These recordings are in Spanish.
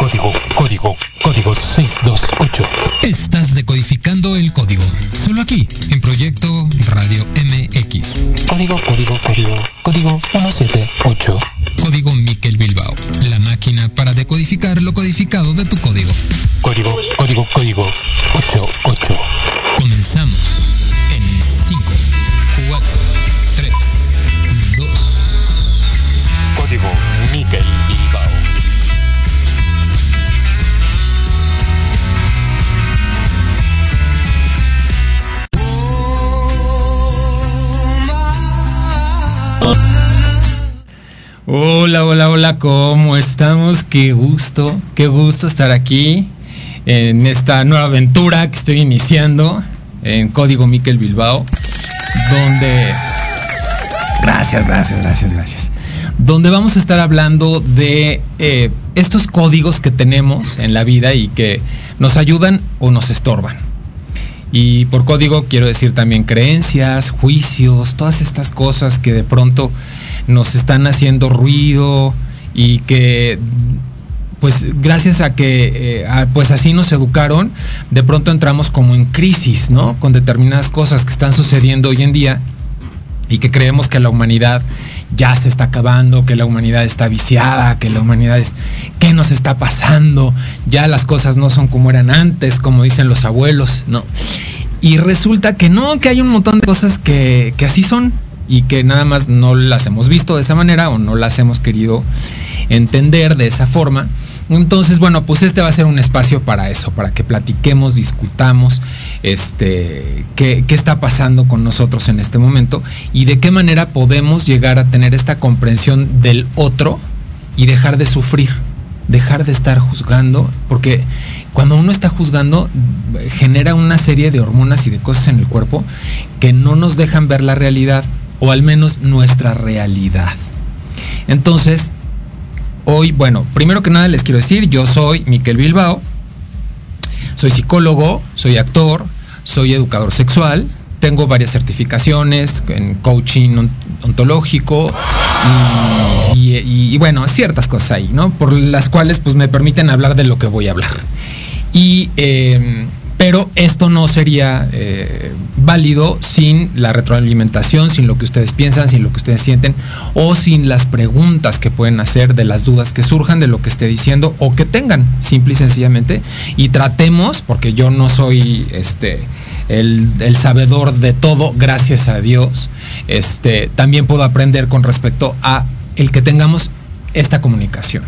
Código, código, código 628. Estás decodificando el código. Solo aquí, en Proyecto Radio MX. Código, código, código, código 178. Código Miquel Bilbao. La máquina para decodificar lo codificado de tu código. Código, código, código 88. Comenzamos en 5, Hola, hola, hola, ¿cómo estamos? Qué gusto, qué gusto estar aquí en esta nueva aventura que estoy iniciando en Código Miquel Bilbao, donde... Gracias, gracias, gracias, gracias. Donde vamos a estar hablando de eh, estos códigos que tenemos en la vida y que nos ayudan o nos estorban. Y por código quiero decir también creencias, juicios, todas estas cosas que de pronto nos están haciendo ruido y que pues gracias a que eh, pues así nos educaron, de pronto entramos como en crisis, ¿no? Con determinadas cosas que están sucediendo hoy en día y que creemos que la humanidad ya se está acabando, que la humanidad está viciada, que la humanidad es, ¿qué nos está pasando? Ya las cosas no son como eran antes, como dicen los abuelos, ¿no? Y resulta que no, que hay un montón de cosas que, que así son y que nada más no las hemos visto de esa manera o no las hemos querido entender de esa forma. Entonces, bueno, pues este va a ser un espacio para eso, para que platiquemos, discutamos, este, qué, qué está pasando con nosotros en este momento y de qué manera podemos llegar a tener esta comprensión del otro y dejar de sufrir, dejar de estar juzgando, porque cuando uno está juzgando genera una serie de hormonas y de cosas en el cuerpo que no nos dejan ver la realidad, o al menos nuestra realidad. Entonces, hoy, bueno, primero que nada les quiero decir, yo soy Miquel Bilbao, soy psicólogo, soy actor, soy educador sexual, tengo varias certificaciones en coaching on- ontológico y, bueno, ciertas cosas ahí, ¿no? Por las cuales pues me permiten hablar de lo que voy a hablar. Y, eh, pero esto no sería eh, válido sin la retroalimentación, sin lo que ustedes piensan, sin lo que ustedes sienten o sin las preguntas que pueden hacer de las dudas que surjan de lo que esté diciendo o que tengan, simple y sencillamente. Y tratemos, porque yo no soy este el, el sabedor de todo, gracias a Dios. Este, también puedo aprender con respecto a el que tengamos esta comunicación.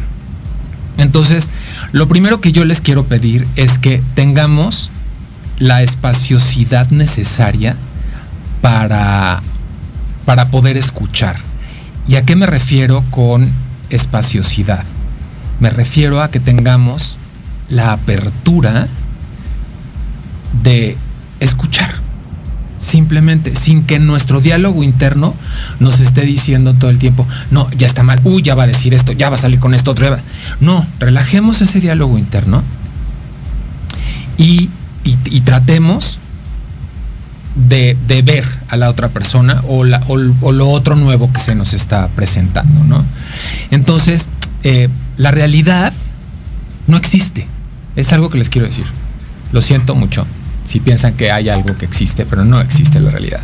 Entonces, lo primero que yo les quiero pedir es que tengamos la espaciosidad necesaria para, para poder escuchar. ¿Y a qué me refiero con espaciosidad? Me refiero a que tengamos la apertura de escuchar. Simplemente, sin que nuestro diálogo interno nos esté diciendo todo el tiempo, no, ya está mal, uy, ya va a decir esto, ya va a salir con esto, vez". No, relajemos ese diálogo interno y, y- tratemos de, ver a la otra persona o lo otro nuevo que se nos está presentando, ¿no? Entonces, eh, la realidad no existe. Es algo que les quiero decir. Lo siento mucho si piensan que hay algo que existe, pero no existe la realidad.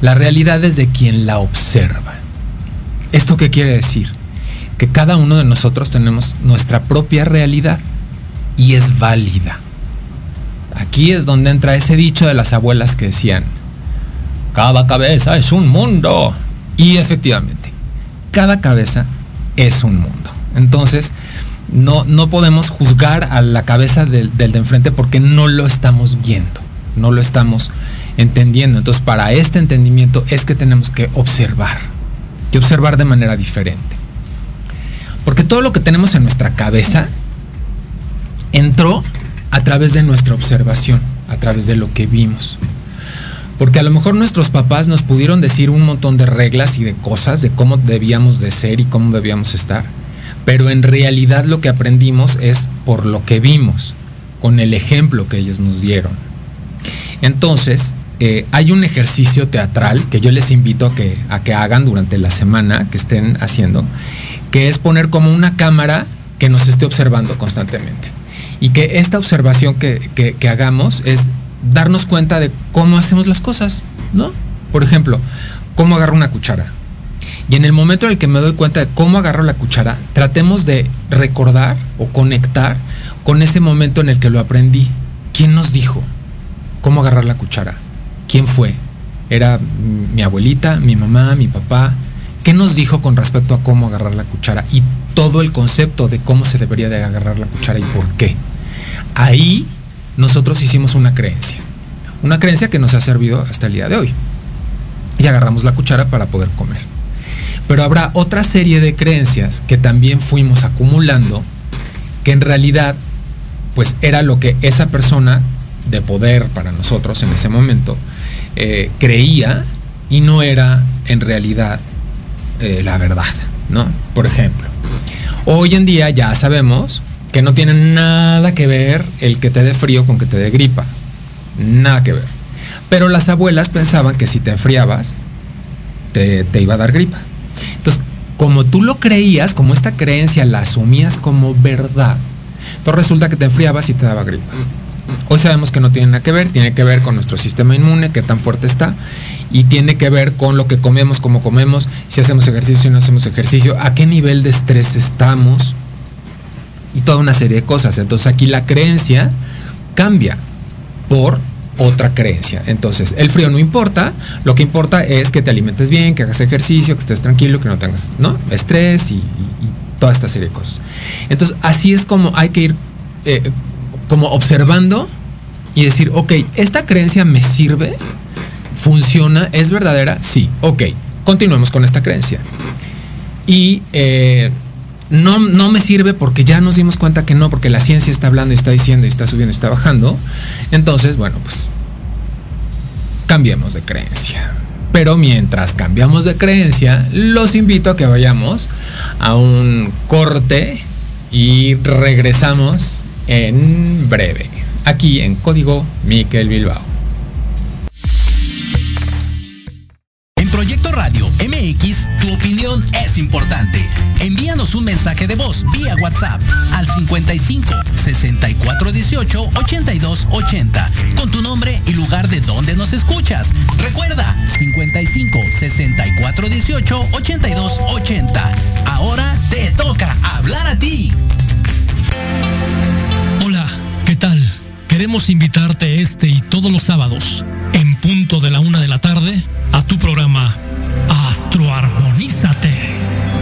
La realidad es de quien la observa. ¿Esto qué quiere decir? Que cada uno de nosotros tenemos nuestra propia realidad y es válida. Aquí es donde entra ese dicho de las abuelas que decían, cada cabeza es un mundo. Y efectivamente, cada cabeza es un mundo. Entonces, no, no podemos juzgar a la cabeza del, del de enfrente porque no lo estamos viendo, no lo estamos entendiendo. Entonces, para este entendimiento es que tenemos que observar y observar de manera diferente. Porque todo lo que tenemos en nuestra cabeza entró a través de nuestra observación, a través de lo que vimos. Porque a lo mejor nuestros papás nos pudieron decir un montón de reglas y de cosas, de cómo debíamos de ser y cómo debíamos estar. pero en realidad lo que aprendimos es por lo que vimos, con el ejemplo que ellos nos dieron. Entonces, eh, hay un ejercicio teatral que yo les invito a que, a que hagan durante la semana que estén haciendo, que es poner como una cámara que nos esté observando constantemente. Y que esta observación que, hagamos es darnos cuenta de cómo hacemos las cosas, ¿no? Por ejemplo, cómo agarro una cuchara. Y en el momento en el que me doy cuenta de cómo agarro la cuchara, tratemos de recordar o conectar con ese momento en el que lo aprendí. ¿Quién nos dijo cómo agarrar la cuchara? ¿Quién fue? ¿Era mi abuelita, mi mamá, mi papá? ¿Qué nos dijo con respecto a cómo agarrar la cuchara? Y todo el concepto de cómo se debería de agarrar la cuchara y por qué. Ahí nosotros hicimos una creencia. Una creencia que nos ha servido hasta el día de hoy. Y agarramos la cuchara para poder comer. Pero habrá otra serie de creencias que también fuimos acumulando, que en realidad, pues era lo que esa persona de poder para nosotros en ese momento eh, creía y no era en realidad eh, la verdad, ¿no? Por ejemplo, hoy en día ya sabemos que no tiene nada que ver el que te dé frío con que te dé gripa. Nada que ver. Pero las abuelas pensaban que si te enfriabas, te, iba a dar gripa. Entonces, como tú lo creías, como esta creencia la asumías como verdad, entonces resulta que te enfriabas y te daba gripa. Hoy sabemos que no tiene nada que ver, tiene que ver con nuestro sistema inmune, qué tan fuerte está, y tiene que ver con lo que comemos, cómo comemos, si hacemos ejercicio o no hacemos ejercicio, a qué nivel de estrés estamos, y toda una serie de cosas. Entonces aquí la creencia cambia por otra creencia. Entonces, el frío no importa, lo que importa es que te alimentes bien, que hagas ejercicio, que estés tranquilo, que no tengas ¿no? estrés y, toda esta serie de cosas. Entonces, así es como hay que ir eh, como observando y decir, ok, ¿esta creencia me sirve? ¿Funciona? ¿Es verdadera? Sí, ok, continuemos con esta creencia. Y eh, no, no me sirve porque ya nos dimos cuenta que no, porque la ciencia está hablando y está diciendo y está subiendo y está bajando. Entonces, bueno, pues cambiemos de creencia. Pero mientras cambiamos de creencia, los invito a que vayamos a un corte y regresamos en breve, aquí en Código Miquel Bilbao. Proyecto Radio MX, tu opinión es importante. Un mensaje de voz vía WhatsApp al 55 64 18 82 80 con tu nombre y lugar de donde nos escuchas. Recuerda 55 64 18 82 80. Ahora te toca hablar a ti. Hola, ¿qué tal? Queremos invitarte este y todos los sábados, en punto de la una de la tarde, a tu programa Astroarmonízate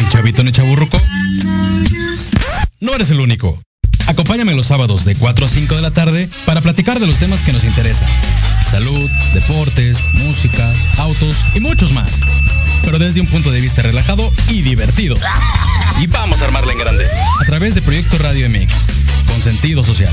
chavito ni chaburruco? No eres el único. Acompáñame los sábados de 4 a 5 de la tarde para platicar de los temas que nos interesan. Salud, deportes, música, autos y muchos más. Pero desde un punto de vista relajado y divertido. Y vamos a armarla en grande. A través de Proyecto Radio MX, con sentido social.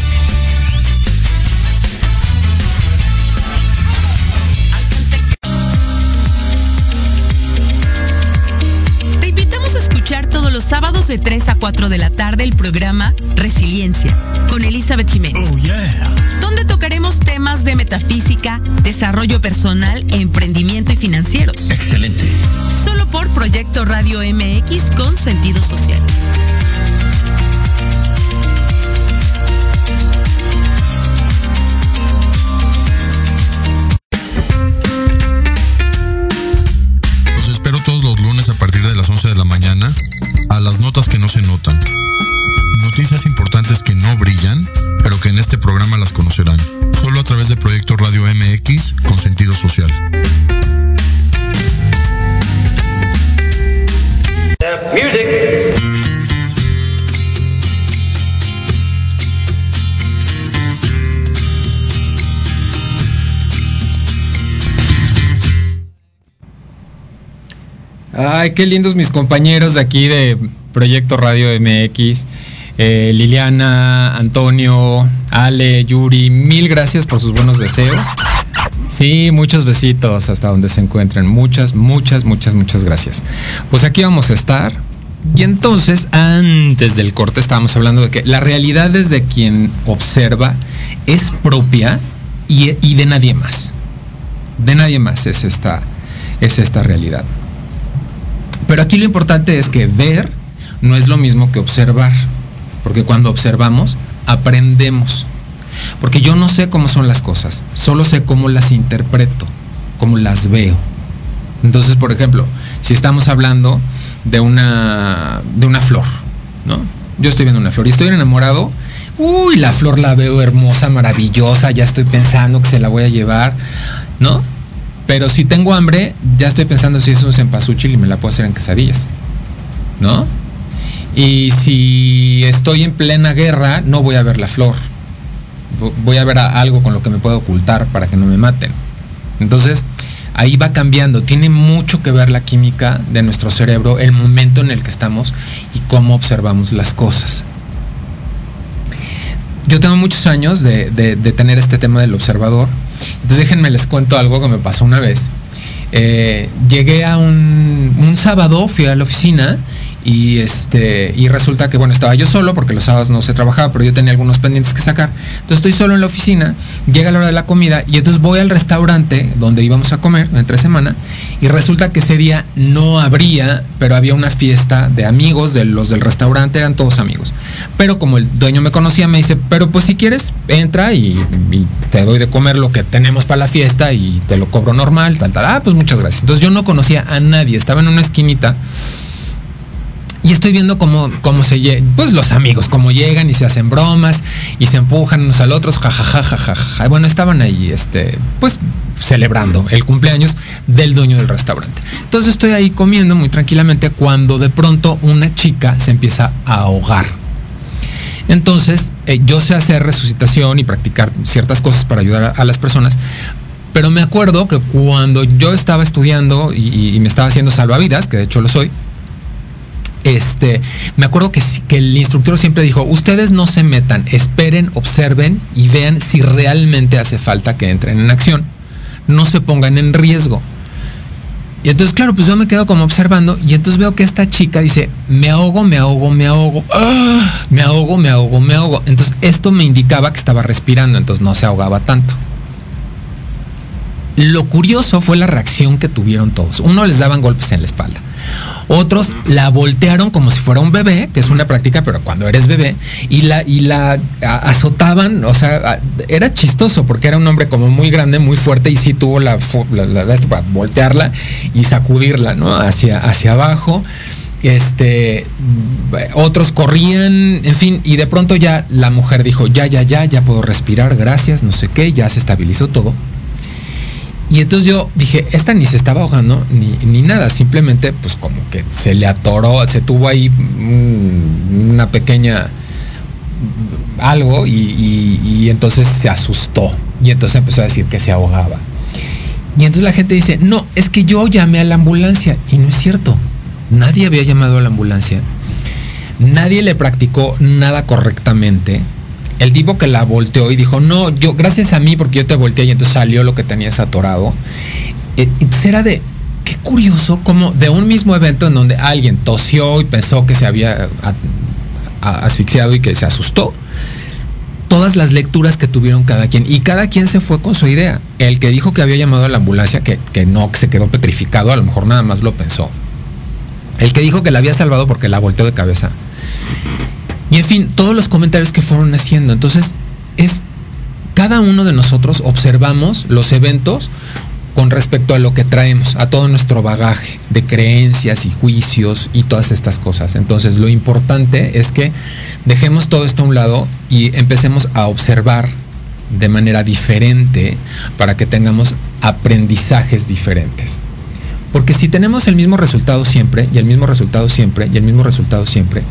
Los sábados de 3 a 4 de la tarde el programa Resiliencia con Elizabeth Jiménez. Oh, donde tocaremos temas de metafísica, desarrollo personal, emprendimiento y financieros. Excelente. Solo por Proyecto Radio MX con sentido social. a partir de las 11 de la mañana las notas que no se notan. Noticias importantes que no brillan, pero que en este programa las conocerán. Solo a través de Proyecto Radio MX con sentido social. Ay, qué lindos mis compañeros de aquí de Proyecto Radio MX. Eh, Liliana, Antonio, Ale, Yuri, mil gracias por sus buenos deseos. Sí, muchos besitos hasta donde se encuentren. Muchas, muchas, muchas, muchas gracias. Pues aquí vamos a estar. Y entonces, antes del corte, estábamos hablando de que la realidad desde quien observa es propia y, y de nadie más. De nadie más es esta, es esta realidad. Pero aquí lo importante es que ver no es lo mismo que observar, porque cuando observamos aprendemos. Porque yo no sé cómo son las cosas, solo sé cómo las interpreto, cómo las veo. Entonces, por ejemplo, si estamos hablando de una, de una flor, ¿no? Yo estoy viendo una flor y estoy enamorado, uy, la flor la veo hermosa, maravillosa, ya estoy pensando que se la voy a llevar, ¿no? Pero si tengo hambre, ya estoy pensando si es un cempasúchil y me la puedo hacer en quesadillas, ¿no? Y si estoy en plena guerra, no voy a ver la flor. Voy a ver algo con lo que me puedo ocultar para que no me maten. Entonces, ahí va cambiando. Tiene mucho que ver la química de nuestro cerebro, el momento en el que estamos y cómo observamos las cosas. Yo tengo muchos años de, tener este tema del observador. Entonces déjenme les cuento algo que me pasó una vez. Eh, llegué a un, un sábado, fui a la oficina y este y resulta que bueno estaba yo solo porque los sábados no se trabajaba pero yo tenía algunos pendientes que sacar. Entonces estoy solo en la oficina llega la hora de la comida y entonces voy al restaurante donde íbamos a comer entre semana y resulta que ese día no habría pero había una fiesta de amigos de los del restaurante eran todos amigos. Pero como el dueño me conocía me dice pero pues si quieres entra y, te doy de comer lo que tenemos para la fiesta y te lo cobro normal tal tal ah pues muchas gracias entonces yo no conocía a nadie estaba en una esquinita y estoy viendo cómo, cómo se pues los amigos, cómo llegan y se hacen bromas y se empujan unos al otro, jajajajaja. Bueno, estaban ahí, este, pues celebrando el cumpleaños del dueño del restaurante. Entonces estoy ahí comiendo muy tranquilamente cuando de pronto una chica se empieza a ahogar. Entonces, eh, yo sé hacer resucitación y practicar ciertas cosas para ayudar a, las personas, pero me acuerdo que cuando yo estaba estudiando y me estaba haciendo salvavidas, que de hecho lo soy, este, me acuerdo que, el instructor siempre dijo, ustedes no se metan, esperen, observen y vean si realmente hace falta que entren en acción. No se pongan en riesgo. Y entonces, claro, pues yo me quedo como observando y entonces veo que esta chica dice, me ahogo, me ahogo, me ahogo, ¡ah! me ahogo, me ahogo, me ahogo. Entonces esto me indicaba que estaba respirando, entonces no se ahogaba tanto. Lo curioso fue la reacción que tuvieron todos. Uno les daban golpes en la espalda. Otros la voltearon como si fuera un bebé, que es una práctica, pero cuando eres bebé, y la, y la azotaban, o sea, era chistoso porque era un hombre como muy grande, muy fuerte, y sí tuvo la, esto para voltearla y sacudirla, ¿no? Hacia, hacia abajo. Este, otros corrían, en fin, y de pronto ya la mujer dijo, ya, ya, ya, ya puedo respirar, gracias, no sé qué, ya se estabilizó todo. Y entonces yo dije, esta ni se estaba ahogando ni, nada, simplemente pues como que se le atoró, se tuvo ahí una pequeña algo y, y, entonces se asustó y entonces empezó a decir que se ahogaba. Y entonces la gente dice, no, es que yo llamé a la ambulancia y no es cierto, nadie había llamado a la ambulancia, nadie le practicó nada correctamente el tipo que la volteó y dijo, no, yo, gracias a mí porque yo te volteé y entonces salió lo que tenías atorado. Eh, entonces era de, qué curioso como de un mismo evento en donde alguien tosió y pensó que se había asfixiado y que se asustó. Todas las lecturas que tuvieron cada quien y cada quien se fue con su idea. El que dijo que había llamado a la ambulancia, que, que no, que se quedó petrificado, a lo mejor nada más lo pensó. El que dijo que la había salvado porque la volteó de cabeza. Y en fin, todos los comentarios que fueron haciendo. Entonces, es cada uno de nosotros observamos los eventos con respecto a lo que traemos, a todo nuestro bagaje de creencias y juicios y todas estas cosas. Entonces, lo importante es que dejemos todo esto a un lado y empecemos a observar de manera diferente para que tengamos aprendizajes diferentes. Porque si tenemos el mismo resultado siempre, y el mismo resultado siempre, y el mismo resultado siempre,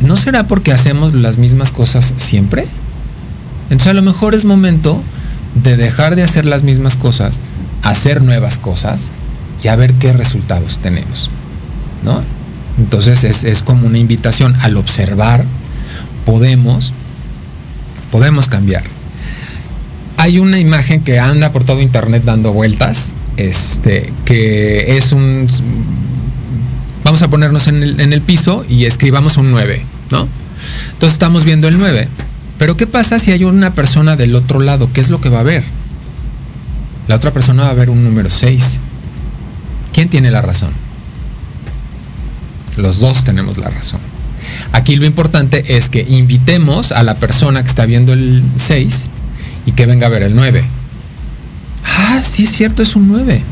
¿no será porque hacemos las mismas cosas siempre? Entonces a lo mejor es momento de dejar de hacer las mismas cosas, hacer nuevas cosas y a ver qué resultados tenemos. ¿no? Entonces es, es como una invitación al observar, podemos, podemos cambiar. Hay una imagen que anda por todo internet dando vueltas, este, que es un... Vamos a ponernos en el, piso y escribamos un 9, ¿no? Entonces estamos viendo el 9. Pero ¿qué pasa si hay una persona del otro lado? ¿Qué es lo que va a ver? La otra persona va a ver un número 6. ¿Quién tiene la razón? Los dos tenemos la razón. Aquí lo importante es que invitemos a la persona que está viendo el 6 y que venga a ver el 9. Ah, sí es cierto, es un 9.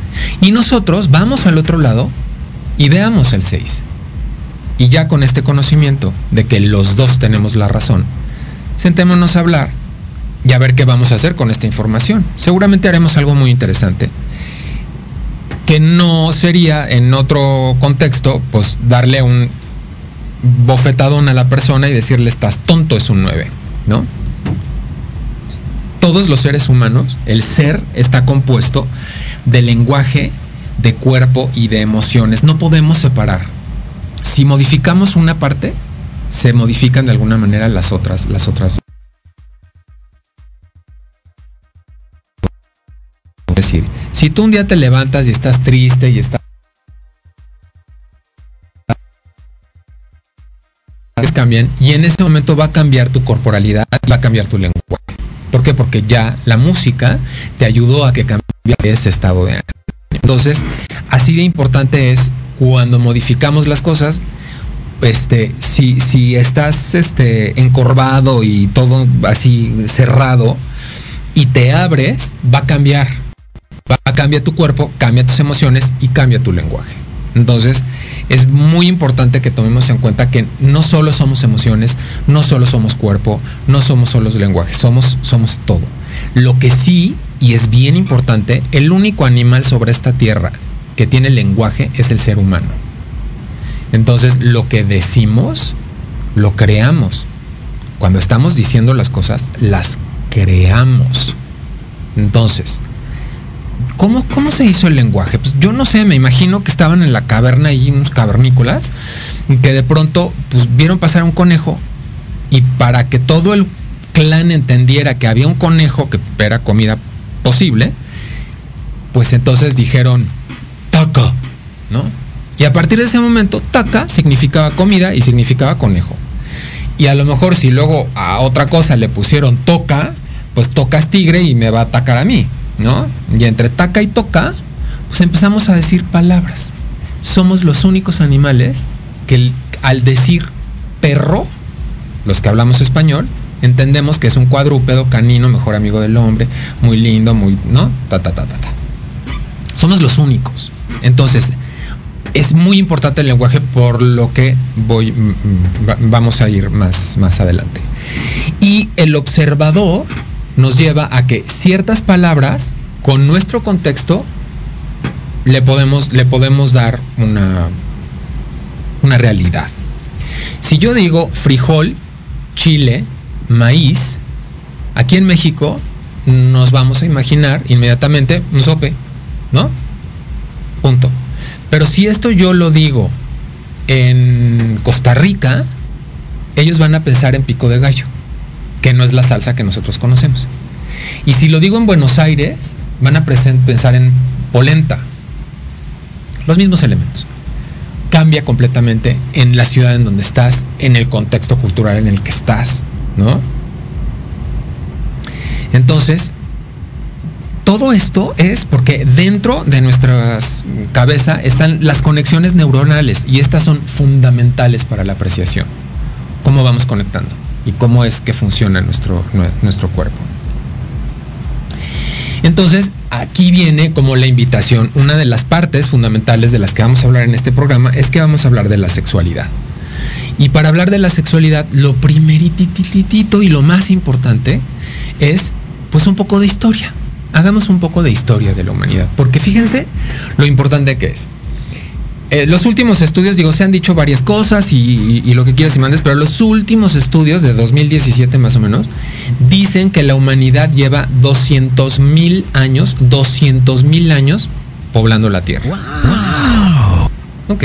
Y nosotros vamos al otro lado y veamos el 6. Y ya con este conocimiento de que los dos tenemos la razón, sentémonos a hablar y a ver qué vamos a hacer con esta información. Seguramente haremos algo muy interesante que no sería en otro contexto, pues darle un bofetadón a la persona y decirle estás tonto es un 9, ¿no? Todos los seres humanos, el ser está compuesto de lenguaje, de cuerpo y de emociones. No podemos separar. Si modificamos una parte, se modifican de alguna manera las otras, las otras. Es decir, si tú un día te levantas y estás triste y estás cambian y en ese momento va a cambiar tu corporalidad, va a cambiar tu lenguaje. ¿Por qué? Porque ya la música te ayudó a que cambie ese estado de ánimo. Entonces, así de importante es cuando modificamos las cosas, este, si, si estás este, encorvado y todo así cerrado y te abres, va a cambiar. Va a cambiar tu cuerpo, cambia tus emociones y cambia tu lenguaje. Entonces, es muy importante que tomemos en cuenta que no solo somos emociones, no solo somos cuerpo, no somos solo lenguaje, somos, somos todo. Lo que sí, y es bien importante, el único animal sobre esta tierra que tiene lenguaje es el ser humano. Entonces, lo que decimos, lo creamos. Cuando estamos diciendo las cosas, las creamos. Entonces, ¿Cómo, ¿Cómo se hizo el lenguaje? Pues yo no sé, me imagino que estaban en la caverna y unos cavernícolas que de pronto pues, vieron pasar un conejo y para que todo el clan entendiera que había un conejo que era comida posible, pues entonces dijeron taca, ¿no? Y a partir de ese momento, taca significaba comida y significaba conejo. Y a lo mejor si luego a otra cosa le pusieron toca, pues tocas tigre y me va a atacar a mí. ¿no? Y entre taca y toca, pues empezamos a decir palabras. Somos los únicos animales que al decir perro, los que hablamos español, entendemos que es un cuadrúpedo canino, mejor amigo del hombre, muy lindo, muy, ¿no? Ta, ta, ta, ta, ta. Somos los únicos. Entonces, es muy importante el lenguaje por lo que voy, mm, mm, vamos a ir más, más adelante. Y el observador nos lleva a que ciertas palabras, con nuestro contexto, le podemos, le podemos dar una, una realidad. Si yo digo frijol, chile, maíz, aquí en México nos vamos a imaginar inmediatamente un sope, ¿no? Punto. Pero si esto yo lo digo en Costa Rica, ellos van a pensar en pico de gallo que no es la salsa que nosotros conocemos. Y si lo digo en Buenos Aires, van a pensar en polenta. Los mismos elementos. Cambia completamente en la ciudad en donde estás, en el contexto cultural en el que estás, ¿no? Entonces, todo esto es porque dentro de nuestra cabeza están las conexiones neuronales y estas son fundamentales para la apreciación. ¿Cómo vamos conectando? y cómo es que funciona nuestro, nuestro cuerpo. Entonces, aquí viene como la invitación, una de las partes fundamentales de las que vamos a hablar en este programa es que vamos a hablar de la sexualidad. Y para hablar de la sexualidad, lo primerititito y lo más importante es pues un poco de historia. Hagamos un poco de historia de la humanidad, porque fíjense lo importante que es. Eh, los últimos estudios, digo, se han dicho varias cosas y, lo que quieras y mandes, pero los últimos estudios de 2017 más o menos dicen que la humanidad lleva 200 mil años, 200 mil años poblando la tierra. Ok.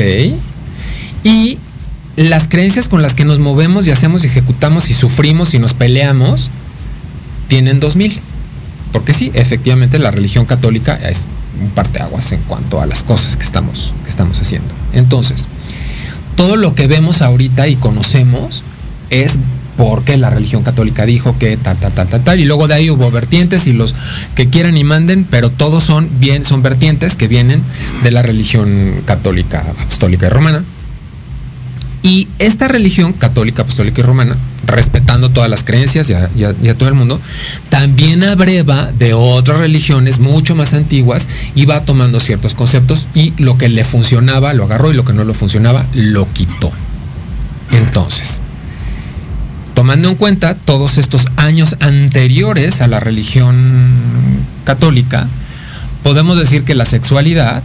Y las creencias con las que nos movemos y hacemos y ejecutamos y sufrimos y nos peleamos tienen 2000. Porque sí, efectivamente la religión católica es un parteaguas en cuanto a las cosas que estamos, que estamos haciendo. Entonces, todo lo que vemos ahorita y conocemos es porque la religión católica dijo que tal, tal, tal, tal, tal, y luego de ahí hubo vertientes y los que quieran y manden, pero todos son bien, son vertientes que vienen de la religión católica, apostólica y romana. Y esta religión católica, apostólica y romana, respetando todas las creencias y a, todo el mundo, también abreva de otras religiones mucho más antiguas y va tomando ciertos conceptos y lo que le funcionaba lo agarró y lo que no le funcionaba lo quitó. Entonces, tomando en cuenta todos estos años anteriores a la religión católica, podemos decir que la sexualidad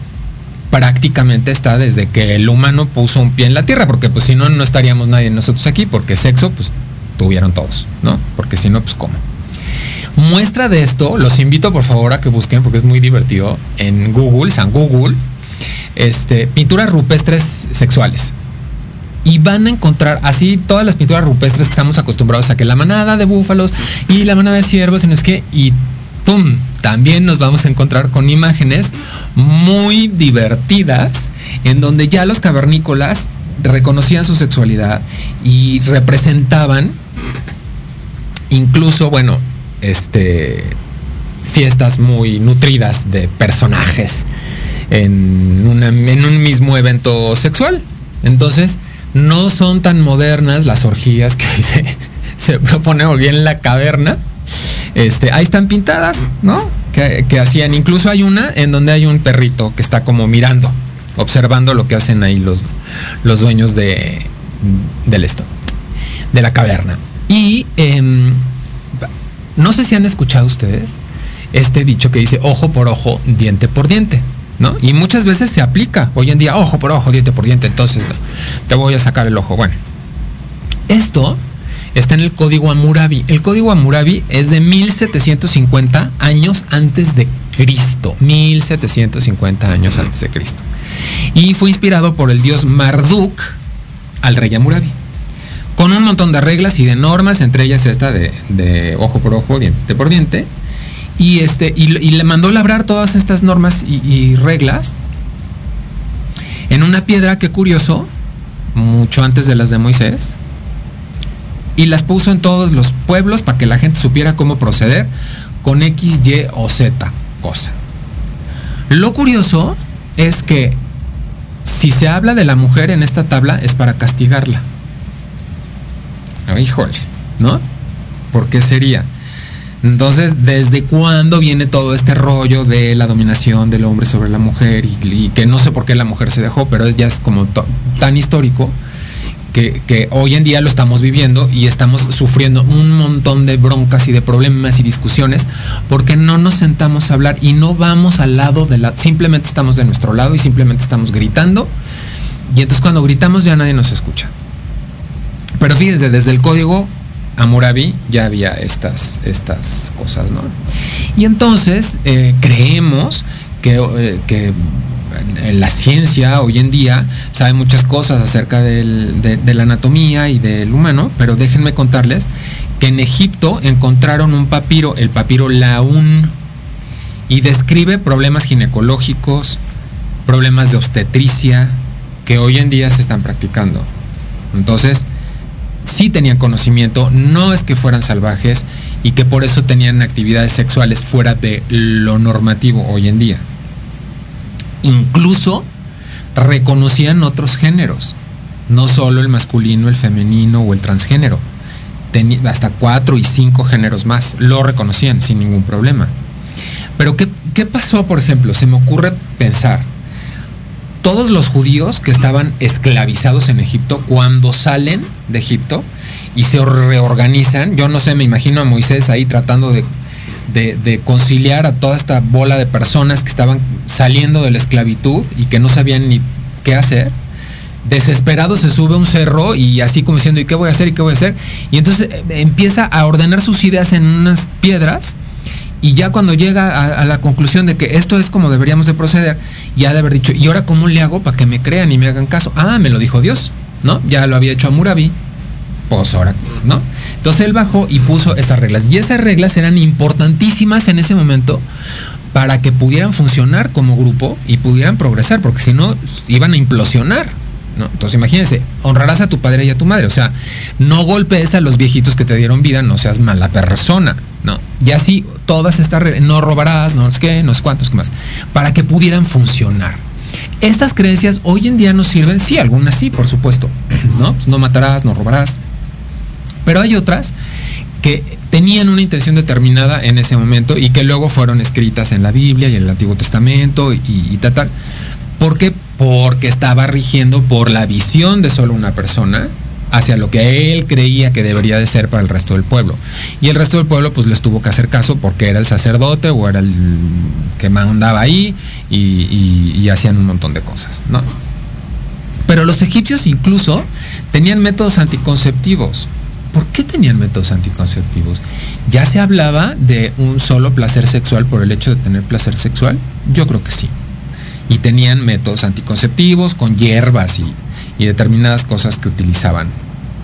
prácticamente está desde que el humano puso un pie en la tierra, porque pues si no, no estaríamos nadie nosotros aquí, porque sexo, pues tuvieron todos, ¿no? Porque si no, pues cómo. Muestra de esto, los invito por favor a que busquen, porque es muy divertido, en Google, San Google, este, pinturas rupestres sexuales. Y van a encontrar así todas las pinturas rupestres que estamos acostumbrados a que la manada de búfalos y la manada de ciervos, y no es que, y ¡pum! También nos vamos a encontrar con imágenes muy divertidas en donde ya los cavernícolas reconocían su sexualidad y representaban incluso, bueno, este fiestas muy nutridas de personajes en, un mismo evento sexual. Entonces, no son tan modernas las orgías que se, se propone bien en la caverna. Este, ahí están pintadas, ¿no? Que, hacían. Incluso hay una en donde hay un perrito que está como mirando, observando lo que hacen ahí los, los dueños de, del esto, de la caverna. Y em, no sé si han escuchado ustedes este dicho que dice ojo por ojo, diente por diente. ¿No? Y muchas veces se aplica hoy en día, ojo por ojo, diente por diente, entonces te voy a sacar el ojo. Bueno, esto está en el código Amurabi. El código Amurabi es de 1750 años antes de Cristo. 1750 años antes de Cristo. Y fue inspirado por el dios Marduk al rey Amurabi con un montón de reglas y de normas, entre ellas esta de, ojo por ojo, diente por diente. Y, este, y, le mandó labrar todas estas normas y, reglas en una piedra, que curioso, mucho antes de las de Moisés. Y las puso en todos los pueblos para que la gente supiera cómo proceder con X, Y o Z cosa. Lo curioso es que si se habla de la mujer en esta tabla es para castigarla. Híjole, ¿no? ¿Por qué sería? Entonces, ¿desde cuándo viene todo este rollo de la dominación del hombre sobre la mujer? Y, que no sé por qué la mujer se dejó, pero es, ya es como tan histórico que, hoy en día lo estamos viviendo y estamos sufriendo un montón de broncas y de problemas y discusiones porque no nos sentamos a hablar y no vamos al lado de la... Simplemente estamos de nuestro lado y simplemente estamos gritando. Y entonces cuando gritamos ya nadie nos escucha. Pero fíjense, desde el código Amurabi ya había estas, estas cosas, ¿no? Y entonces eh, creemos que, eh, que la ciencia hoy en día sabe muchas cosas acerca de, la anatomía y del humano, pero déjenme contarles que en Egipto encontraron un papiro, el papiro Laún, y describe problemas ginecológicos, problemas de obstetricia, que hoy en día se están practicando. Entonces, sí tenían conocimiento, no es que fueran salvajes y que por eso tenían actividades sexuales fuera de lo normativo hoy en día. Incluso reconocían otros géneros, no solo el masculino, el femenino o el transgénero. hasta cuatro y cinco géneros más lo reconocían sin ningún problema. Pero ¿qué, ¿qué pasó, por ejemplo? Se me ocurre pensar, todos los judíos que estaban esclavizados en Egipto, cuando salen de Egipto y se reorganizan, yo no sé, me imagino a Moisés ahí tratando de, conciliar a toda esta bola de personas que estaban saliendo de la esclavitud y que no sabían ni qué hacer. Desesperado se sube a un cerro y así como diciendo, ¿y qué voy a hacer? ¿Y qué voy a hacer? Y entonces eh, empieza a ordenar sus ideas en unas piedras Y ya cuando llega a, a, la conclusión de que esto es como deberíamos de proceder, ya de haber dicho, ¿y ahora cómo le hago para que me crean y me hagan caso? Ah, me lo dijo Dios, ¿no? Ya lo había hecho a Murabi, pues ahora, ¿no? Entonces él bajó y puso esas reglas. Y esas reglas eran importantísimas en ese momento para que pudieran funcionar como grupo y pudieran progresar, porque si no, iban a implosionar. ¿no? Entonces imagínense, honrarás a tu padre y a tu madre. O sea, no golpees a los viejitos que te dieron vida, no seas mala persona. ¿no? Y así todas estas no robarás, no es qué, no es cuántos, qué más, para que pudieran funcionar. Estas creencias hoy en día nos sirven, sí, algunas sí, por supuesto, ¿no? Pues no matarás, no robarás. Pero hay otras que tenían una intención determinada en ese momento y que luego fueron escritas en la Biblia y en el Antiguo Testamento y, tal, tal. ¿Por qué? Porque estaba rigiendo por la visión de solo una persona hacia lo que él creía que debería de ser para el resto del pueblo. Y el resto del pueblo pues les tuvo que hacer caso porque era el sacerdote o era el que mandaba ahí y, y, y hacían un montón de cosas, ¿no? Pero los egipcios incluso tenían métodos anticonceptivos. ¿Por qué tenían métodos anticonceptivos? ¿Ya se hablaba de un solo placer sexual por el hecho de tener placer sexual? Yo creo que sí. Y tenían métodos anticonceptivos con hierbas y, y determinadas cosas que utilizaban.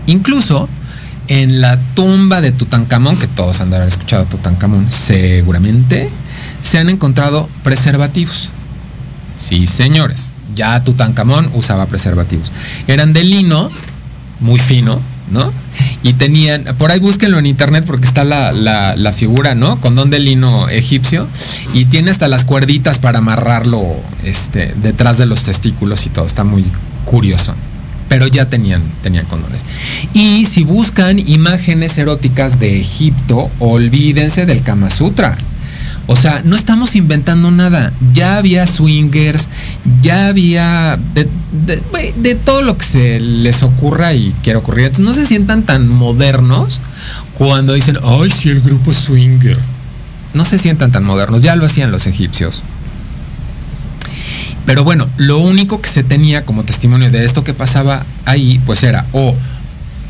Incluso en la tumba de Tutankamón, que todos han de haber escuchado Tutankamón, seguramente se han encontrado preservativos. Sí, señores, ya Tutankamón usaba preservativos. Eran de lino, muy fino, Y tenían, por ahí búsquenlo en internet porque está la, figura, ¿no? Condón de lino egipcio y tiene hasta las cuerditas para amarrarlo este, detrás de los testículos y todo, está muy curioso. Pero ya tenían, tenían condones. Y si buscan imágenes eróticas de Egipto, olvídense del Kama Sutra. O sea, no estamos inventando nada. Ya había swingers, ya había de, todo lo que se les ocurra y quiera ocurrir. Entonces no se sientan tan modernos cuando dicen, ay, si el grupo es swinger. No se sientan tan modernos, ya lo hacían los egipcios. Pero bueno, lo único que se tenía como testimonio de esto que pasaba ahí, pues era o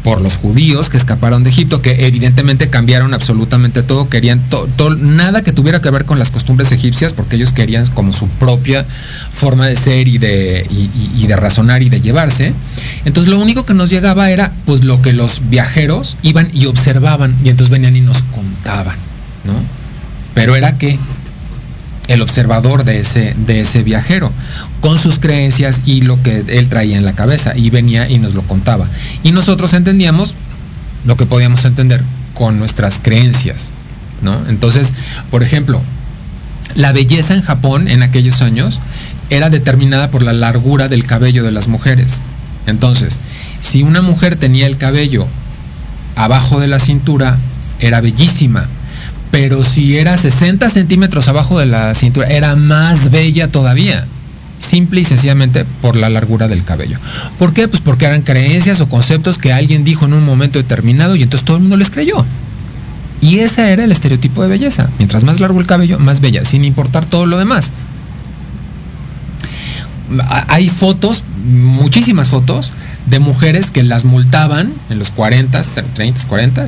por los judíos que escaparon de Egipto, que evidentemente cambiaron absolutamente todo, querían to, nada que tuviera que ver con las costumbres egipcias, porque ellos querían como su propia forma de ser y de, y de razonar y de llevarse. Entonces lo único que nos llegaba era pues lo que los viajeros iban y observaban, y entonces venían y nos contaban, ¿no? Pero era que el observador de ese, de ese viajero, con sus creencias y lo que él traía en la cabeza, y venía y nos lo contaba. Y nosotros entendíamos lo que podíamos entender con nuestras creencias, ¿no? Entonces, por ejemplo, la belleza en Japón en aquellos años era determinada por la largura del cabello de las mujeres. Entonces, si una mujer tenía el cabello abajo de la cintura, era bellísima, pero si era 60 centímetros abajo de la cintura, era más bella todavía. Simple y sencillamente por la largura del cabello. ¿Por qué? Pues porque eran creencias o conceptos que alguien dijo en un momento determinado y entonces todo el mundo les creyó. Y ese era el estereotipo de belleza. Mientras más largo el cabello, más bella, sin importar todo lo demás. Hay fotos, muchísimas fotos, de mujeres que las multaban en los 40, 30, 40,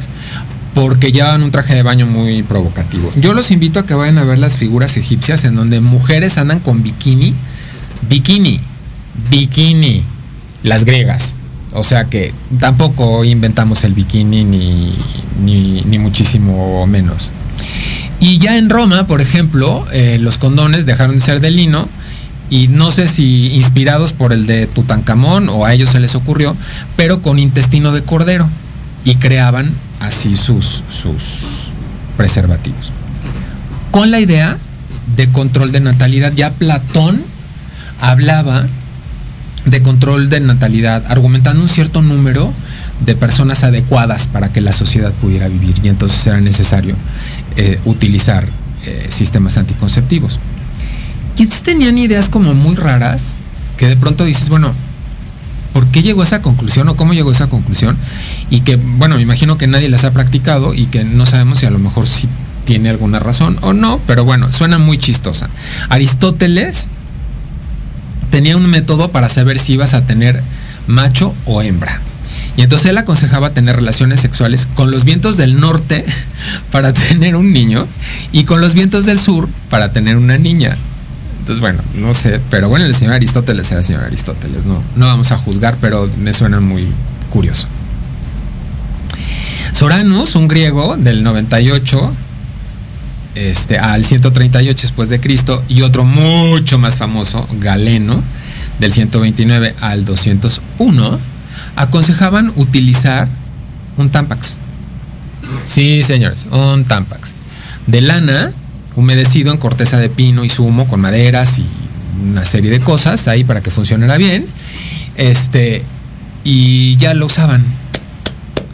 porque llevan un traje de baño muy provocativo. Yo los invito a que vayan a ver las figuras egipcias en donde mujeres andan con bikini, bikini, bikini, las griegas. O sea que tampoco inventamos el bikini ni, ni, muchísimo menos. Y ya en Roma, por ejemplo, eh, los condones dejaron de ser de lino y no sé si inspirados por el de Tutankamón o a ellos se les ocurrió, pero con intestino de cordero y creaban así sus, sus preservativos. Con la idea de control de natalidad, ya Platón hablaba de control de natalidad, argumentando un cierto número de personas adecuadas para que la sociedad pudiera vivir y entonces era necesario eh, utilizar eh, sistemas anticonceptivos. Y entonces tenían ideas como muy raras que de pronto dices, bueno, ¿por qué llegó a esa conclusión o cómo llegó a esa conclusión? Y que, bueno, me imagino que nadie las ha practicado y que no sabemos si a lo mejor sí tiene alguna razón o no, pero bueno, suena muy chistosa. Aristóteles tenía un método para saber si ibas a tener macho o hembra. Y entonces él aconsejaba tener relaciones sexuales con los vientos del norte para tener un niño y con los vientos del sur para tener una niña. Entonces, bueno, no sé, pero bueno, el señor Aristóteles era el señor Aristóteles, no, no vamos a juzgar, pero me suena muy curioso. Soranus, un griego del 98 este, al 138 después de Cristo, y otro mucho más famoso, Galeno, del 129 al 201, aconsejaban utilizar un Tampax. Sí, señores, un Tampax. De lana, humedecido en corteza de pino y zumo con maderas y una serie de cosas ahí para que funcionara bien. Este, y ya lo usaban.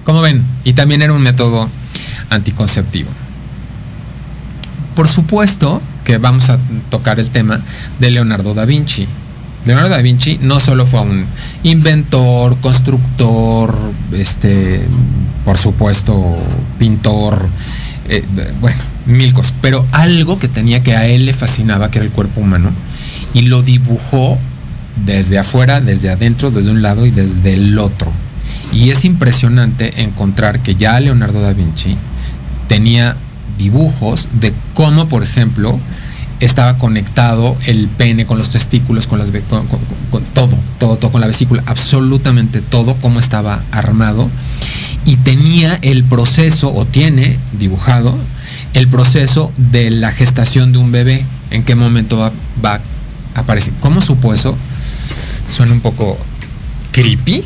Como ven, y también era un método anticonceptivo. Por supuesto que vamos a tocar el tema de Leonardo da Vinci. Leonardo da Vinci no solo fue un inventor, constructor, este, por supuesto, pintor, eh, bueno, mil cosas, pero algo que tenía que a él le fascinaba, que era el cuerpo humano, y lo dibujó desde afuera, desde adentro, desde un lado y desde el otro. Y es impresionante encontrar que ya Leonardo da Vinci tenía dibujos de cómo, por ejemplo, estaba conectado el pene con los testículos, con las con, todo, todo, todo con la vesícula, absolutamente todo, cómo estaba armado. Y tenía el proceso, o tiene dibujado, el proceso de la gestación de un bebé, en qué momento va, va a aparecer. ¿Cómo supo eso? Suena un poco creepy,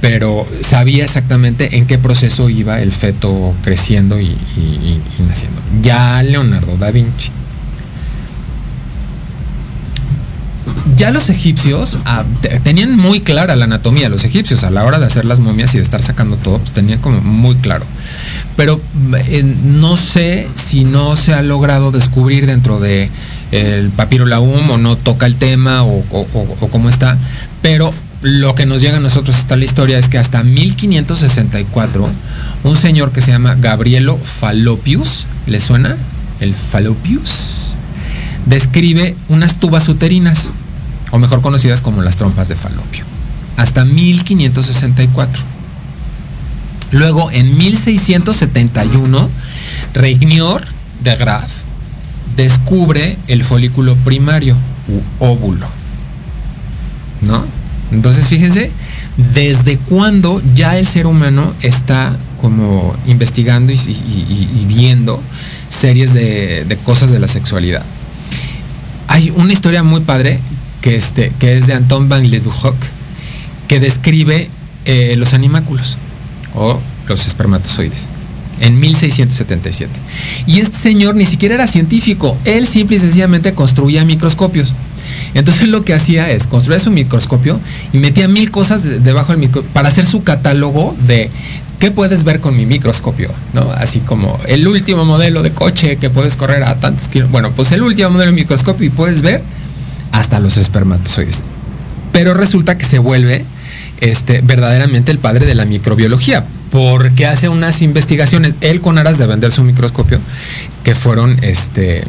pero sabía exactamente en qué proceso iba el feto creciendo y, naciendo. Ya Leonardo da Vinci. Ya los egipcios ah, tenían muy clara la anatomía, los egipcios a la hora de hacer las momias y de estar sacando todo, pues, tenían como muy claro. Pero eh, no sé si no se ha logrado descubrir dentro de el papiro laum o no toca el tema o, cómo está, pero lo que nos llega a nosotros hasta la historia es que hasta 1564 un señor que se llama Gabrielo Fallopius, ¿le suena? El Fallopius describe unas tubas uterinas, o mejor conocidas como las trompas de Falopio, hasta 1564. Luego, en 1671, Regnier de Graaf descubre el folículo primario u óvulo. ¿No? Entonces, fíjense, desde cuándo ya el ser humano está como investigando y, viendo series de, cosas de la sexualidad. Hay una historia muy padre que, este, que es de Anton van Leeuwenhoek que describe eh, los animáculos o los espermatozoides en 1677. Y este señor ni siquiera era científico, él simple y sencillamente construía microscopios. Entonces lo que hacía es construir su microscopio y metía mil cosas debajo del microscopio para hacer su catálogo de qué puedes ver con mi microscopio, ¿no? Así como el último modelo de coche que puedes correr a tantos kilómetros. Bueno, pues el último modelo de microscopio y puedes ver hasta los espermatozoides. Pero resulta que se vuelve este, verdaderamente el padre de la microbiología, porque hace unas investigaciones, él con aras de vender su microscopio, que fueron este,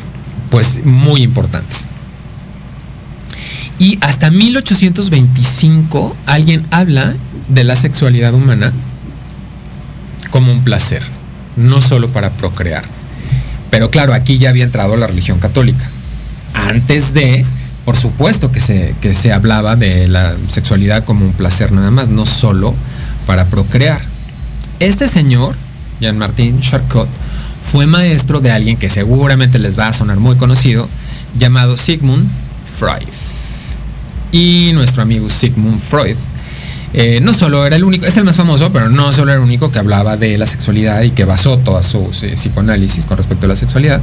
pues, muy importantes. Y hasta 1825 alguien habla de la sexualidad humana como un placer, no solo para procrear. Pero claro, aquí ya había entrado la religión católica. Antes de, por supuesto que se, que se hablaba de la sexualidad como un placer nada más, no solo para procrear. Este señor, Jean-Martin Charcot, fue maestro de alguien que seguramente les va a sonar muy conocido, llamado Sigmund Freud y nuestro amigo Sigmund Freud. Eh, no solo era el único, es el más famoso, pero no solo era el único que hablaba de la sexualidad y que basó toda su psicoanálisis con respecto a la sexualidad.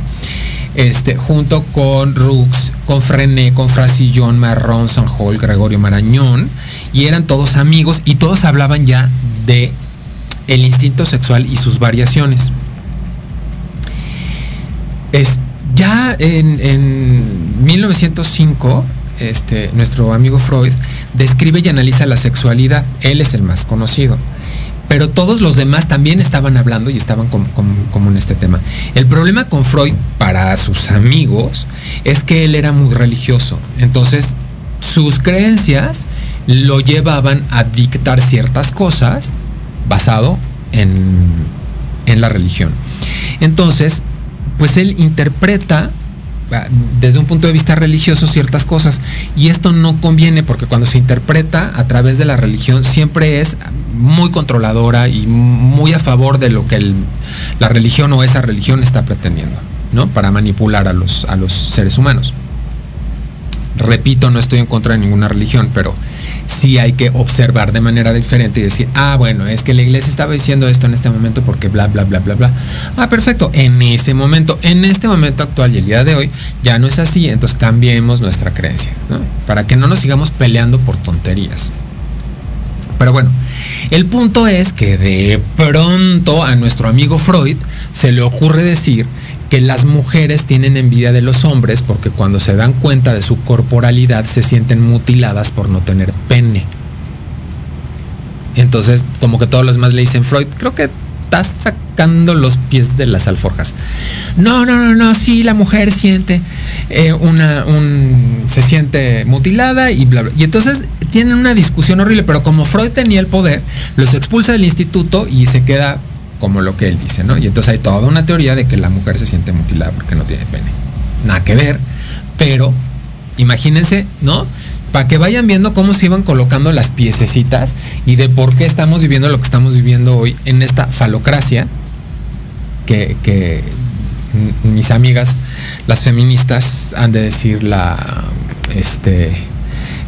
Este, junto con Rux, con Frené, con Frasillón, Marrón, Sanjol, Gregorio Marañón, y eran todos amigos y todos hablaban ya de el instinto sexual y sus variaciones. Es, ya en, en 1905 este, nuestro amigo Freud describe y analiza la sexualidad. Él es el más conocido. Pero todos los demás también estaban hablando y estaban como, en este tema. El problema con Freud, para sus amigos, es que él era muy religioso. Entonces, sus creencias lo llevaban a dictar ciertas cosas basado en, en la religión. Entonces, pues él interpreta desde un punto de vista religioso ciertas cosas y esto no conviene porque cuando se interpreta a través de la religión siempre es muy controladora y muy a favor de lo que la religión o esa religión está pretendiendo, ¿no? Para manipular a los, a los seres humanos. Repito, no estoy en contra de ninguna religión, pero sí hay que observar de manera diferente y decir, ah, bueno, es que la iglesia estaba diciendo esto en este momento porque bla, bla, bla, bla, bla. Ah, perfecto, en ese momento, en este momento actual y el día de hoy, ya no es así, entonces cambiemos nuestra creencia, ¿no? Para que no nos sigamos peleando por tonterías. Pero bueno, el punto es que de pronto a nuestro amigo Freud se le ocurre decir que las mujeres tienen envidia de los hombres porque cuando se dan cuenta de su corporalidad se sienten mutiladas por no tener pene. Entonces, como que todos los demás le dicen, Freud, creo que estás sacando los pies de las alforjas. No, no, no, no, sí, la mujer siente eh, una, un, se siente mutilada y bla, bla. Y entonces tienen una discusión horrible, pero como Freud tenía el poder, los expulsa del instituto y se queda como lo que él dice, ¿no? Y entonces hay toda una teoría de que la mujer se siente mutilada porque no tiene pene. Nada que ver, pero imagínense, ¿no? Para que vayan viendo cómo se iban colocando las piececitas y de por qué estamos viviendo lo que estamos viviendo hoy en esta falocracia que, que mis amigas, las feministas, han de decir la, este,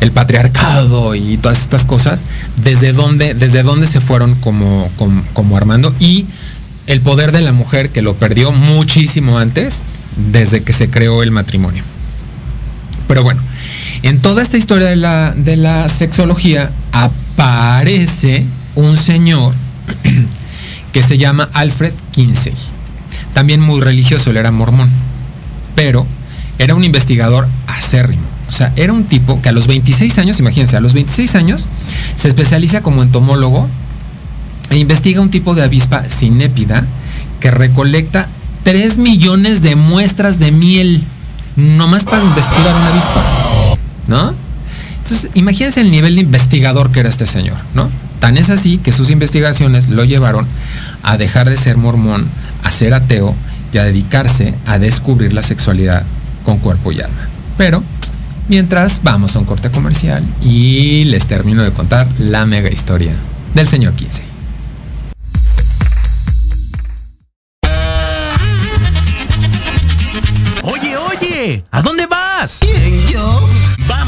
el patriarcado y todas estas cosas, desde dónde, desde dónde se fueron como, como, armando y el poder de la mujer que lo perdió muchísimo antes, desde que se creó el matrimonio. Pero bueno, en toda esta historia de la, de la sexología aparece un señor que se llama Alfred Kinsey. También muy religioso, él era mormón, pero era un investigador acérrimo o sea, era un tipo que a los 26 años, imagínense, a los 26 años se especializa como entomólogo e investiga un tipo de avispa cinépida que recolecta 3 millones de muestras de miel nomás para investigar una avispa, ¿no? Entonces, imagínense el nivel de investigador que era este señor, ¿no? Tan es así que sus investigaciones lo llevaron a dejar de ser mormón, a ser ateo y a dedicarse a descubrir la sexualidad con cuerpo y alma. Pero Mientras vamos a un corte comercial y les termino de contar la mega historia del señor 15. Oye, oye, ¿a dónde vas? ¿Quién, yo?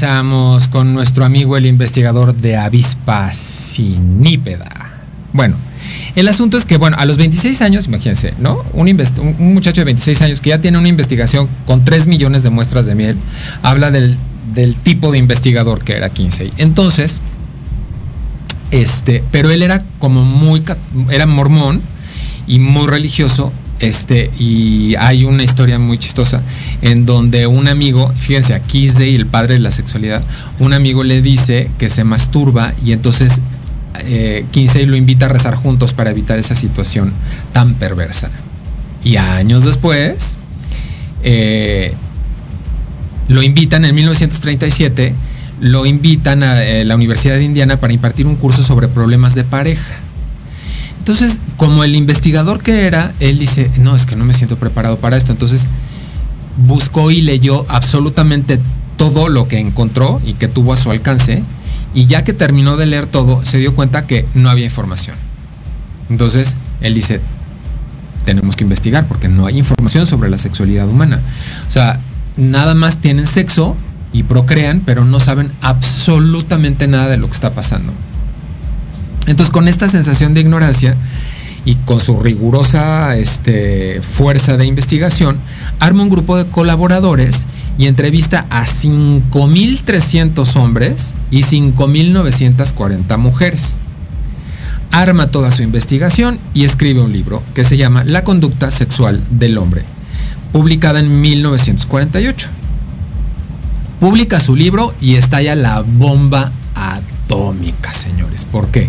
regresamos con nuestro amigo el investigador de avispa sinípeda. Bueno, el asunto es que, bueno, a los 26 años, imagínense, ¿no? Un, muchacho de 26 años que ya tiene una investigación con 3 millones de muestras de miel, habla del, del tipo de investigador que era Kinsey. Entonces, este, pero él era como muy, era mormón y muy religioso, este, y hay una historia muy chistosa en donde un amigo, fíjense, a Kinsey, el padre de la sexualidad, un amigo le dice que se masturba y entonces eh, lo invita a rezar juntos para evitar esa situación tan perversa. Y años después, eh, lo invitan en 1937, lo invitan a eh, la Universidad de Indiana para impartir un curso sobre problemas de pareja. Entonces, como el investigador que era, él dice, no, es que no me siento preparado para esto. Entonces, buscó y leyó absolutamente todo lo que encontró y que tuvo a su alcance. Y ya que terminó de leer todo, se dio cuenta que no había información. Entonces, él dice, tenemos que investigar porque no hay información sobre la sexualidad humana. O sea, nada más tienen sexo y procrean, pero no saben absolutamente nada de lo que está pasando. Entonces, con esta sensación de ignorancia y con su rigurosa este, fuerza de investigación, arma un grupo de colaboradores y entrevista a 5.300 hombres y 5.940 mujeres. Arma toda su investigación y escribe un libro que se llama La conducta sexual del hombre, publicada en 1948. Publica su libro y estalla la bomba atómica, señores. ¿Por qué?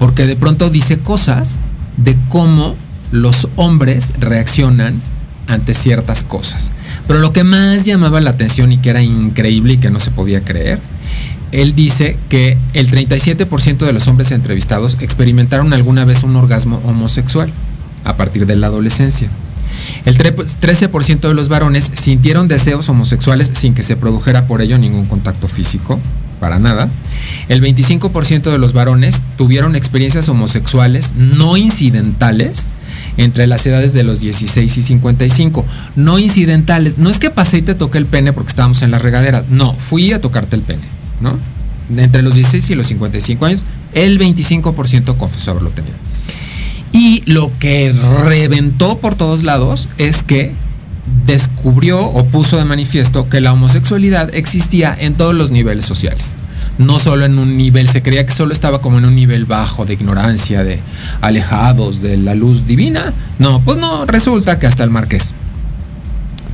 Porque de pronto dice cosas de cómo los hombres reaccionan ante ciertas cosas. Pero lo que más llamaba la atención y que era increíble y que no se podía creer, él dice que el 37% de los hombres entrevistados experimentaron alguna vez un orgasmo homosexual a partir de la adolescencia. El 13% de los varones sintieron deseos homosexuales sin que se produjera por ello ningún contacto físico, para nada. El 25% de los varones tuvieron experiencias homosexuales no incidentales entre las edades de los 16 y 55. No incidentales. No es que pasé y te toqué el pene porque estábamos en la regadera. No, fui a tocarte el pene, ¿no? Entre los 16 y los 55 años, el 25% confesó haberlo tenido. Y lo que reventó por todos lados es que descubrió o puso de manifiesto que la homosexualidad existía en todos los niveles sociales. No solo en un nivel, se creía que solo estaba como en un nivel bajo de ignorancia, de alejados de la luz divina. No, pues no, resulta que hasta el marqués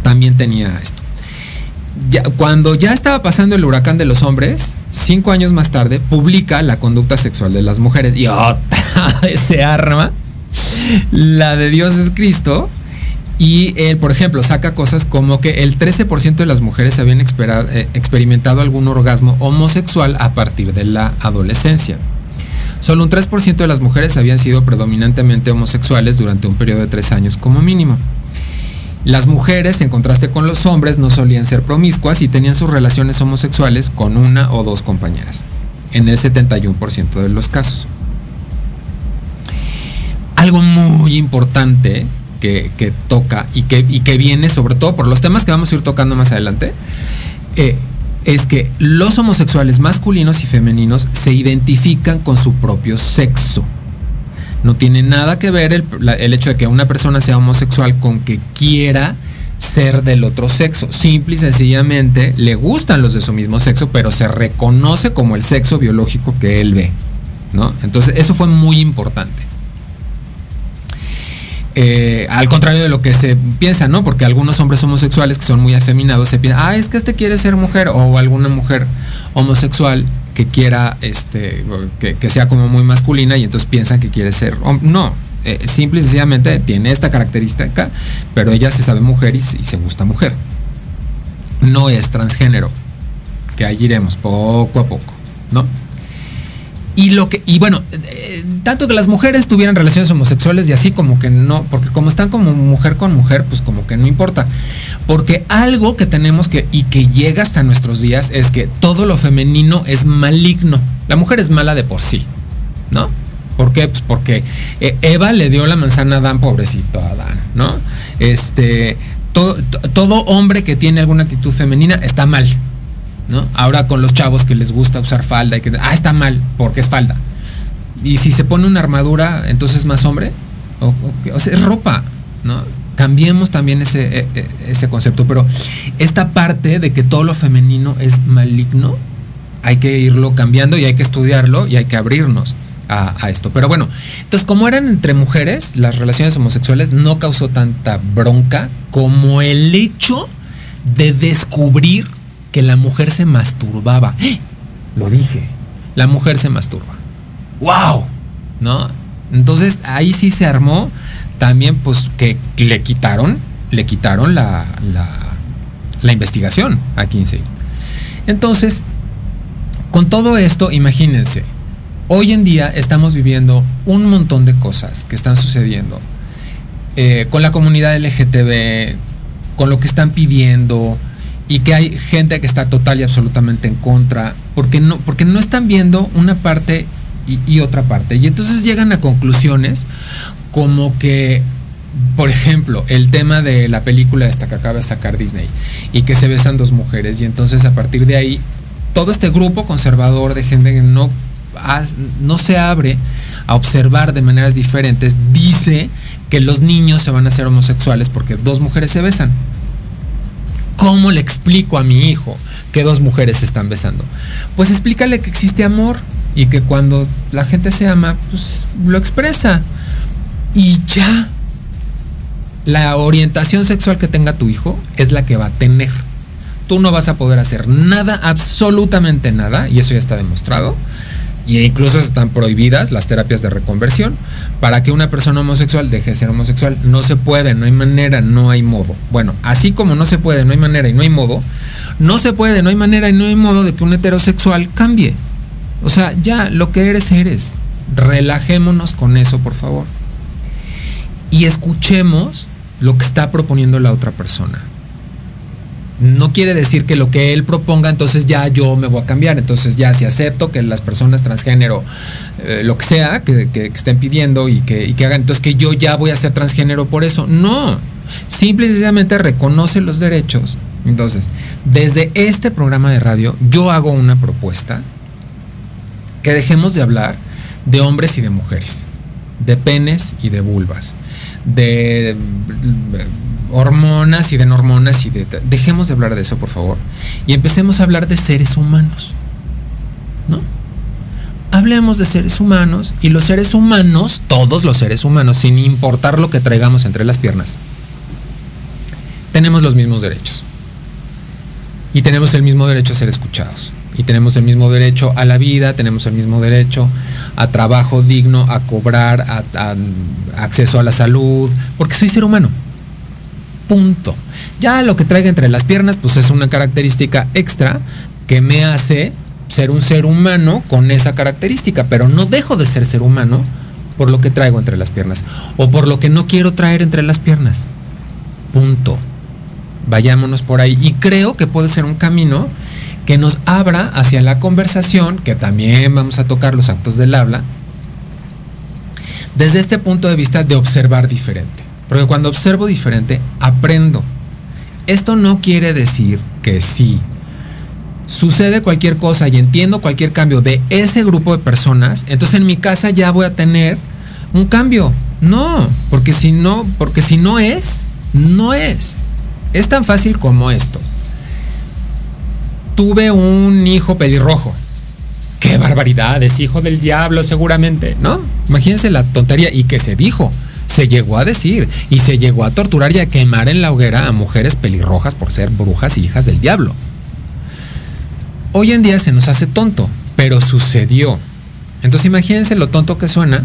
también tenía esto. Ya, cuando ya estaba pasando el huracán de los hombres, cinco años más tarde, publica la conducta sexual de las mujeres. Y otra ese arma, la de Dios es Cristo, y él, por ejemplo, saca cosas como que el 13% de las mujeres habían eh, experimentado algún orgasmo homosexual a partir de la adolescencia. Solo un 3% de las mujeres habían sido predominantemente homosexuales durante un periodo de tres años como mínimo. Las mujeres, en contraste con los hombres, no solían ser promiscuas y tenían sus relaciones homosexuales con una o dos compañeras, en el 71% de los casos. Algo muy importante que, toca y que, y que, viene sobre todo por los temas que vamos a ir tocando más adelante, eh, es que los homosexuales masculinos y femeninos se identifican con su propio sexo. No tiene nada que ver el, el hecho de que una persona sea homosexual con que quiera ser del otro sexo. Simple y sencillamente le gustan los de su mismo sexo, pero se reconoce como el sexo biológico que él ve. ¿no? Entonces, eso fue muy importante. Eh, al contrario de lo que se piensa, ¿no? Porque algunos hombres homosexuales que son muy afeminados se piensan, ah, es que este quiere ser mujer, o alguna mujer homosexual que quiera, este, que, sea como muy masculina y entonces piensan que quiere ser, no, eh, simple y sencillamente tiene esta característica, pero ella se sabe mujer y, y se gusta mujer. No es transgénero, que ahí iremos poco a poco, ¿no? Y lo que, y bueno, eh, tanto que las mujeres tuvieran relaciones homosexuales y así como que no, porque como están como mujer con mujer, pues como que no importa. Porque algo que tenemos que, y que llega hasta nuestros días, es que todo lo femenino es maligno. La mujer es mala de por sí, ¿no? ¿Por qué? Pues porque eh, Eva le dio la manzana a Adán, pobrecito Adán, ¿no? Este, todo hombre que tiene alguna actitud femenina está mal, ¿no? Ahora con los chavos que les gusta usar falda y que, ah, está mal, porque es falda. Y si se pone una armadura, entonces es más hombre. O, sea, es ropa, ¿no? Cambiemos también ese, e- e- ese concepto. Pero esta parte de que todo lo femenino es maligno, hay que irlo cambiando y hay que estudiarlo y hay que abrirnos a, a esto. Pero bueno, entonces como eran entre mujeres, las relaciones homosexuales no causó tanta bronca como el hecho de descubrir que la mujer se masturbaba. ¡Eh! Lo dije, la mujer se masturba. ¡Wow! ¿No? Entonces ahí sí se armó también pues que le quitaron, le quitaron la, la, la investigación a 15. Entonces, con todo esto, imagínense, hoy en día estamos viviendo un montón de cosas que están sucediendo eh, con la comunidad LGTB, con lo que están pidiendo y que hay gente que está total y absolutamente en contra, porque no, porque no están viendo una parte y, otra parte. Y entonces llegan a conclusiones como que, por ejemplo, el tema de la película esta que acaba de sacar Disney y que se besan dos mujeres y entonces a partir de ahí todo este grupo conservador de gente que no, no se abre a observar de maneras diferentes dice que los niños se van a hacer homosexuales porque dos mujeres se besan. ¿Cómo le explico a mi hijo que dos mujeres se están besando? Pues explícale que existe amor y que cuando la gente se ama, pues lo expresa. Y ya. La orientación sexual que tenga tu hijo es la que va a tener. Tú no vas a poder hacer nada, absolutamente nada, y eso ya está demostrado. Y incluso están prohibidas las terapias de reconversión para que una persona homosexual deje de ser homosexual. No se puede, no hay manera, no hay modo. Bueno, así como no se puede, no hay manera y no hay modo, no se puede, no hay manera y no hay modo de que un heterosexual cambie. O sea, ya lo que eres, eres. Relajémonos con eso, por favor. Y escuchemos lo que está proponiendo la otra persona. No quiere decir que lo que él proponga, entonces ya yo me voy a cambiar. Entonces ya si acepto que las personas transgénero, eh, lo que sea, que, que- estén pidiendo y que, que hagan, entonces que yo ya voy a ser transgénero por eso. No, simple y sencillamente reconoce los derechos. Entonces, desde este programa de radio, yo hago una propuesta que dejemos de hablar de hombres y de mujeres, de penes y de vulvas, de hormonas y de hormonas y de... Dejemos de hablar de eso, por favor, y empecemos a hablar de seres humanos, ¿no? Hablemos de seres humanos y los seres humanos, todos los seres humanos, sin importar lo que traigamos entre las piernas, tenemos los mismos derechos. Y tenemos el mismo derecho a ser escuchados. Y tenemos el mismo derecho a la vida, tenemos el mismo derecho a trabajo digno, a cobrar, a acceso a la salud, porque soy ser humano. Punto. Ya lo que traiga entre las piernas, pues es una característica extra que me hace ser un ser humano con esa característica, pero no dejo de ser ser humano por lo que traigo entre las piernas o por lo que no quiero traer entre las piernas. Punto. Vayámonos por ahí. Y creo que puede ser un camino que nos abra hacia la conversación, que también vamos a tocar los actos del habla, desde este punto de vista de observar diferente. Porque cuando observo diferente, aprendo. Esto no quiere decir que si sucede cualquier cosa y entiendo cualquier cambio de ese grupo de personas, entonces en mi casa ya voy a tener un cambio. No, porque si no, porque si no es, no es. Es tan fácil como esto. Tuve un hijo pelirrojo. Qué barbaridad, es hijo del diablo seguramente, ¿no? Imagínense la tontería y que se dijo, se llegó a decir y se llegó a torturar y a quemar en la hoguera a mujeres pelirrojas por ser brujas y hijas del diablo. Hoy en día se nos hace tonto, pero sucedió. Entonces imagínense lo tonto que suena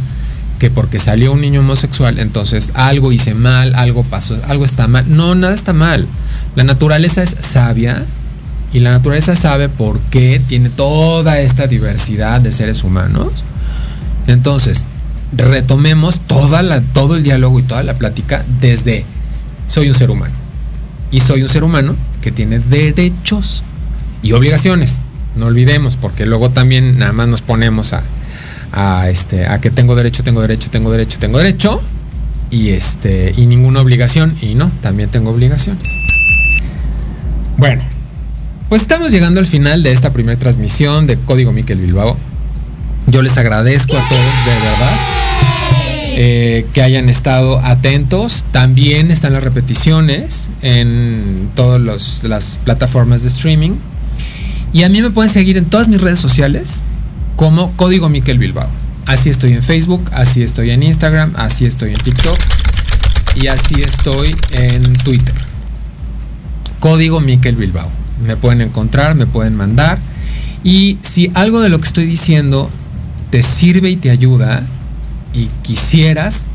que porque salió un niño homosexual, entonces algo hice mal, algo pasó, algo está mal. No, nada está mal. La naturaleza es sabia y la naturaleza sabe por qué tiene toda esta diversidad de seres humanos. Entonces, retomemos toda la, todo el diálogo y toda la plática desde soy un ser humano. Y soy un ser humano que tiene derechos y obligaciones. No olvidemos, porque luego también nada más nos ponemos a, a, este, a que tengo derecho, tengo derecho, tengo derecho, tengo derecho. Y este, y ninguna obligación. Y no, también tengo obligaciones. Bueno, Pues estamos llegando al final de esta primera transmisión de Código Miquel Bilbao. Yo les agradezco a todos de verdad eh, que hayan estado atentos. También están las repeticiones en todas las plataformas de streaming. Y a mí me pueden seguir en todas mis redes sociales como Código Miquel Bilbao. Así estoy en Facebook, así estoy en Instagram, así estoy en TikTok y así estoy en Twitter. Código Miquel Bilbao. Me pueden encontrar, me pueden mandar. Y si algo de lo que estoy diciendo te sirve y te ayuda y quisieras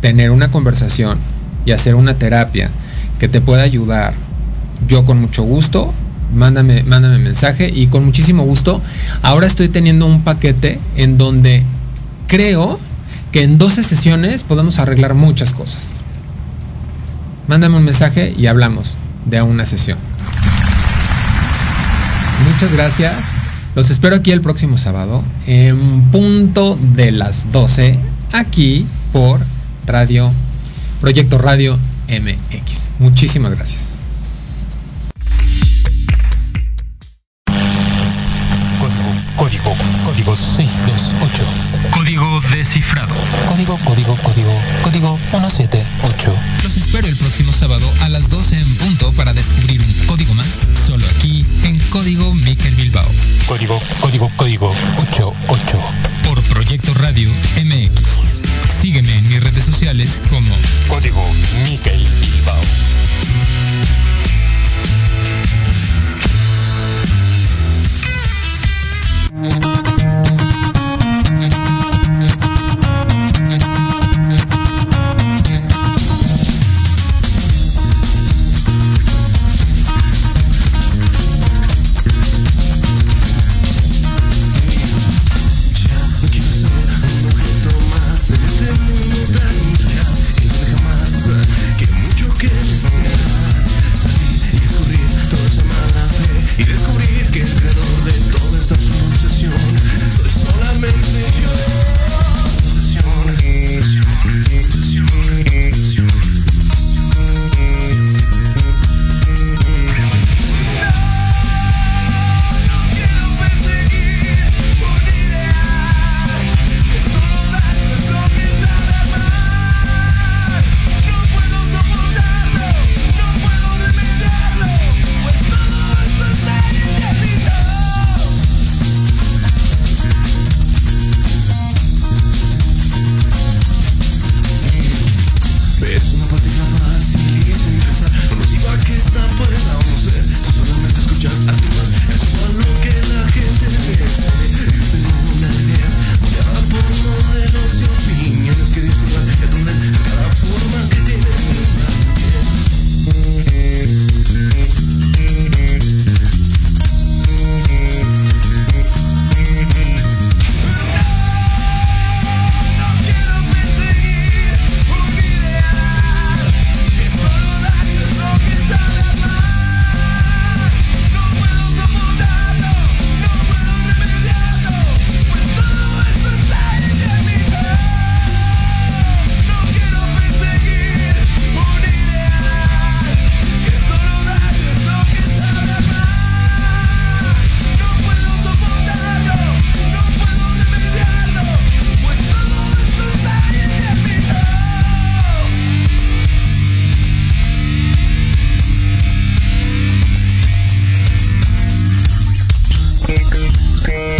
tener una conversación y hacer una terapia que te pueda ayudar, yo con mucho gusto, mándame, mándame mensaje y con muchísimo gusto. Ahora estoy teniendo un paquete en donde creo que en 12 sesiones podemos arreglar muchas cosas. Mándame un mensaje y hablamos de una sesión. Muchas gracias. Los espero aquí el próximo sábado en punto de las 12 aquí por Radio Proyecto Radio MX. Muchísimas gracias. Código, código, código 628. Código descifrado. Código, código, código, código 178. Los espero el próximo sábado a las 12 en punto para descubrir un código más, solo aquí en Código Miquel Bilbao. Código, código, código 88. Proyecto Radio MX. Sígueme en mis redes sociales como Código Miquel Bilbao.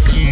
aquí.